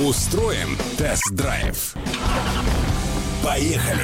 Устроим тест-драйв. Поехали!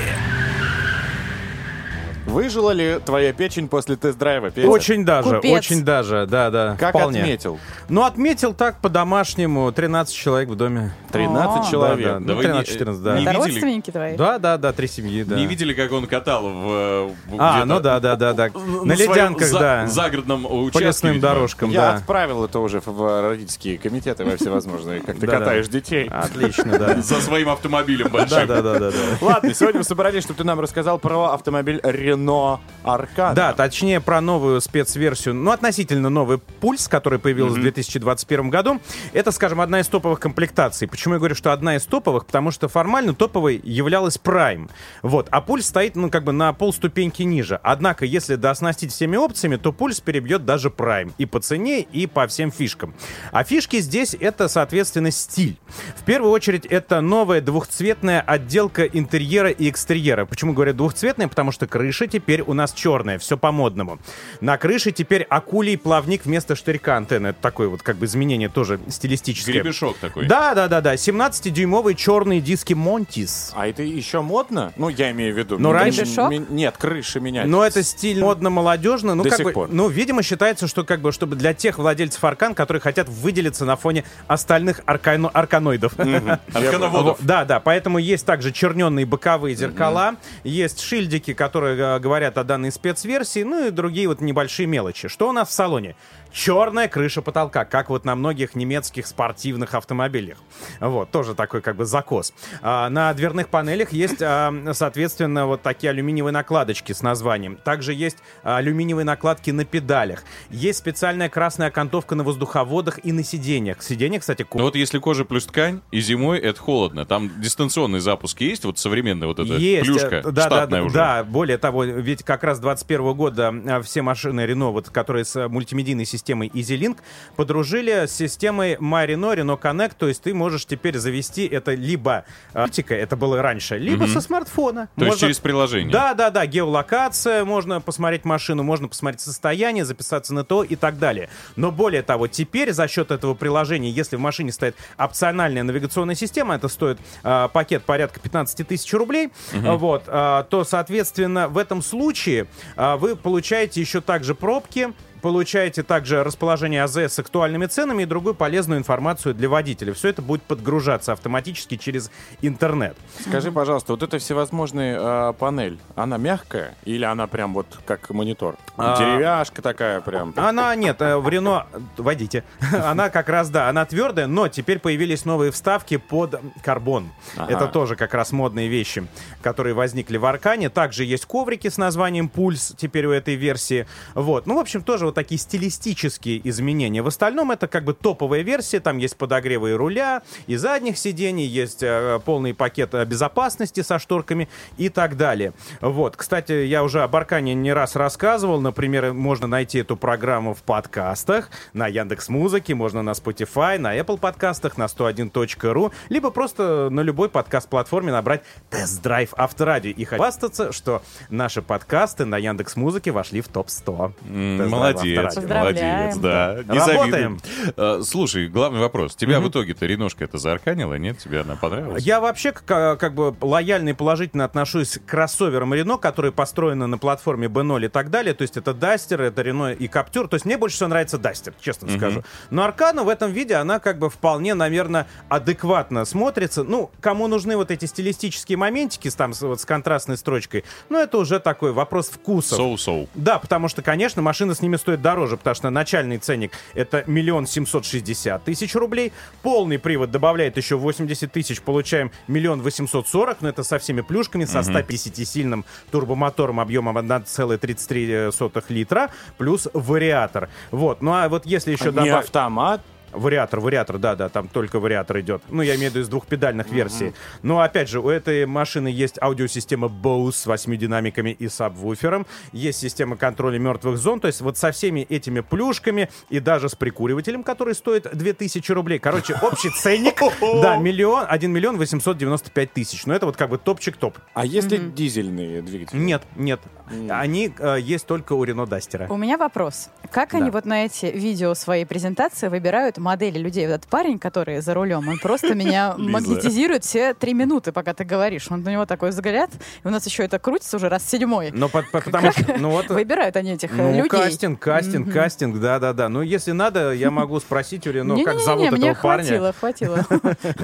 Выжила ли твоя печень после тест-драйва, Петя? Очень даже, Купец. очень даже, да, да. Как вполне. отметил? Ну, отметил так по-домашнему. 13 человек в доме. 13 О. человек. Да, да. Да Ну, вы не- 13-14, да. не Это видели? родственники твои? Да, да, да, три семьи, да. Не видели, как он катал в... в- А, ну да, да, да, да. на ледянках, да. загородном участке. По лесным дорожкам, Я да. отправил это уже в родительские комитеты во всевозможные, как ты катаешь детей. Отлично, да. За своим автомобилем большим. да, да, да, да. Ладно, сегодня мы собрались, чтобы ты нам рассказал про автомобиль Renault Arcana. Да, точнее про новую спецверсию, ну, относительно новый пульс, который появился в 2021 году. Это, скажем, одна из топовых комплектаций. Почему я говорю, что одна из топовых? Потому что формально топовой являлась Prime. Вот. А пульс стоит, ну, как бы на полступеньки ниже. Однако, если дооснастить всеми опциями, то пульс перебьет даже Prime. И по цене, и по всем фишкам. А фишки здесь это, соответственно, стиль. В первую очередь, это новая двухцветная отделка интерьера и экстерьера. Почему говорю двухцветная? Потому что крыша теперь у нас черная, все по-модному. На крыше теперь акулий плавник вместо штырька антенны. Это такое вот как бы изменение тоже стилистическое. Гребешок такой. Да, да, да, да. 17-дюймовые черные диски Монтис. А это еще модно? Ну, я имею в виду. Ну, М- раньше- Гребешок? Нет, крыши менять. Но это стиль модно-молодежно. Ну, До как сих бы, пор. ну, видимо, считается, что как бы, чтобы для тех владельцев аркан, которые хотят выделиться на фоне остальных аркано- арканоидов. Аркановодов. Да, да, поэтому есть также черненные боковые зеркала, есть шильдики, которые э, говорят о данной спецверсии, ну и другие вот небольшие мелочи. Что у нас в салоне? Черная крыша потолка, как вот на многих немецких спортивных автомобилях. Вот, тоже такой как бы закос. А, на дверных панелях есть, а, соответственно, вот такие алюминиевые накладочки с названием. Также есть а, алюминиевые накладки на педалях. Есть специальная красная окантовка на воздуховодах и на сиденьях. Сиденья, кстати, ку- Ну вот если кожа плюс ткань, и зимой это холодно. Там дистанционный запуск есть, вот современная вот эта Есть, плюшка, э, да, да, штатная да, уже. да, более того, ведь как раз 21 года э, все машины Renault, вот, которые с мультимедийной системой EasyLink, подружили с системой Renault, Renault Connect, то есть ты можешь теперь завести это либо, э, оптика, это было раньше, либо со смартфона. То есть Можно- через приложение. Да, да, да, геолокация, можно посмотреть машину, можно посмотреть состояние, записаться на то и так далее. Но более того, теперь за счет этого приложения, если в машине стоит опциональная навигационная система, это стоит а, пакет порядка 15 тысяч рублей, а, вот, а, то, соответственно, в этом случае а, вы получаете еще также пробки, получаете также расположение АЗС с актуальными ценами и другую полезную информацию для водителя. Все это будет подгружаться автоматически через интернет. Скажи, пожалуйста, вот эта всевозможная э, панель, она мягкая или она прям вот как монитор? А. Деревяшка такая прям. Она, нет, э, в Рено, водите, она как раз, да, она твердая, но теперь появились новые вставки под карбон. Ага. Это тоже как раз модные вещи, которые возникли в Аркане. Также есть коврики с названием Пульс теперь у этой версии. Вот, ну, в общем, тоже вот такие стилистические изменения. В остальном это как бы топовая версия, там есть подогревы и руля, и задних сидений, есть э, полный пакет э, безопасности со шторками и так далее. Вот, кстати, я уже об Аркане не раз рассказывал, например, можно найти эту программу в подкастах, на Яндекс Музыке, можно на Spotify, на Apple подкастах, на 101.ru, либо просто на любой подкаст-платформе набрать тест-драйв авторадио и хвастаться, что наши подкасты на Яндекс Музыке вошли в топ-100. М, Тест-драйв Молодец, молодец, да. Не Работаем. завидуем. Э, Слушай, главный вопрос. Тебя в итоге-то Реношка эта заарканила, нет? Тебе она понравилась? Я вообще как, как бы лояльно и положительно отношусь к кроссоверам Рено, которые построены на платформе B0 и так далее. То есть это Дастер, это Рено и Каптюр. То есть мне больше всего нравится Дастер, честно скажу. Но Аркана в этом виде, она как бы вполне, наверное, адекватно смотрится. Ну, кому нужны вот эти стилистические моментики с, там, с, вот, с контрастной строчкой, ну, это уже такой вопрос вкусов. So-so. Да, потому что, конечно, машина с ними стоит дороже, потому что начальный ценник это миллион семьсот шестьдесят тысяч рублей. Полный привод добавляет еще 80 тысяч, получаем миллион восемьсот сорок, но это со всеми плюшками, со 150-сильным турбомотором объемом 1,33 литра, плюс вариатор. Вот, ну а вот если еще Не добавить... автомат, Вариатор, вариатор, да, да, там только вариатор идет. Ну, я имею в виду из двухпедальных версий. Но, опять же, у этой машины есть аудиосистема Bose с восьми динамиками и сабвуфером. Есть система контроля мертвых зон. То есть вот со всеми этими плюшками и даже с прикуривателем, который стоит 2000 рублей. Короче, общий ценник, да, миллион, 1 миллион 895 тысяч. Но это вот как бы топчик-топ. а если дизельные двигатели? Нет, нет. Они э, есть только у Рено Дастера. У меня вопрос. Как они вот на эти видео своей презентации выбирают модели людей. Вот этот парень, который за рулем, он просто меня магнетизирует все три минуты, пока ты говоришь. Он у него такой взгляд, и у нас еще это крутится уже раз седьмой. Но по- по- потому что, ну вот, Выбирают они этих ну, людей. кастинг, кастинг, кастинг, да-да-да. Ну, если надо, я могу спросить, или, ну, как зовут этого парня. хватило, хватило.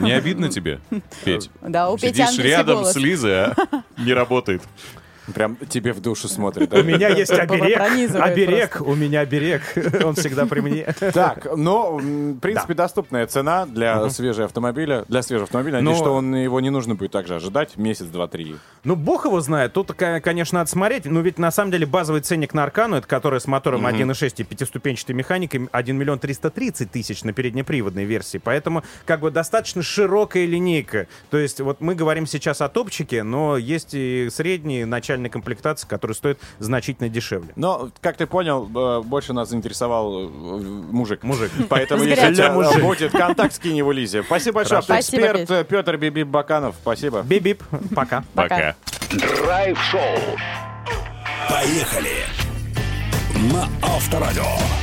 Не обидно тебе, Петь? Да, у Сидишь ангельский рядом с Лизой, а не работает. Прям тебе в душу смотрит. У меня есть оберег, оберег, у меня оберег, он всегда при мне. Так, но, в принципе, доступная цена для свежего автомобиля. Для свежего автомобиля. Надеюсь, Но- что он, его не нужно будет также ожидать месяц, два, три. Ну, бог его знает. Тут, конечно, надо смотреть. Но ведь, на самом деле, базовый ценник на Аркану, это которая с мотором 1.6 и пятиступенчатой механикой, 1 миллион 330 тысяч на переднеприводной версии. Поэтому, как бы, достаточно широкая линейка. То есть, вот мы говорим сейчас о топчике, но есть и средние начальные комплектации, которые стоят значительно дешевле. Но, как ты понял, э, больше нас заинтересовал э, мужик. Мужик. Поэтому, если у тебя Для мужика. будет контакт, скинь его Лизе. Спасибо большое. Спасибо, автоэксперт Петр Биби Баканов. Спасибо. Бип-бип. Пока. Пока. Драйв-шоу. Поехали. На Авторадио.